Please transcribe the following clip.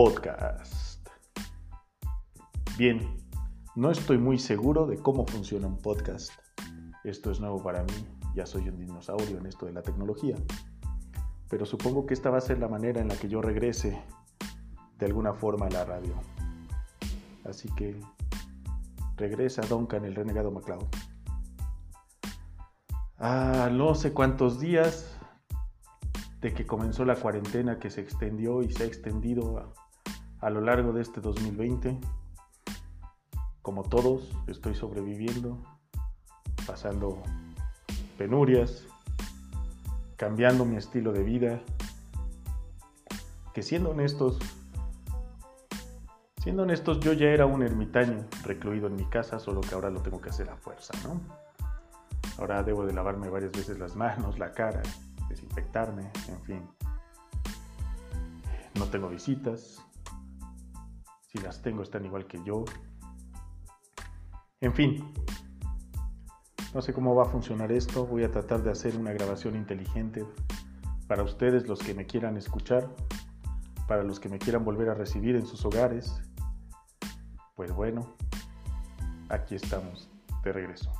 podcast. Bien, no estoy muy seguro de cómo funciona un podcast. Esto es nuevo para mí, ya soy un dinosaurio en esto de la tecnología. Pero supongo que esta va a ser la manera en la que yo regrese de alguna forma a la radio. Así que regresa Duncan el renegado MacLeod. Ah, no sé cuántos días de que comenzó la cuarentena que se extendió y se ha extendido a lo largo de este 2020. Como todos, estoy sobreviviendo, pasando penurias, cambiando mi estilo de vida, que siendo honestos, siendo honestos, yo ya era un ermitaño recluido en mi casa, solo que ahora lo tengo que hacer a fuerza, ¿no? Ahora debo de lavarme varias veces las manos, la cara, desinfectarme, en fin. No tengo visitas. Las tengo están igual que yo. En fin. No sé cómo va a funcionar esto. Voy a tratar de hacer una grabación inteligente para ustedes los que me quieran escuchar, para los que me quieran volver a recibir en sus hogares. Pues bueno, aquí estamos de regreso.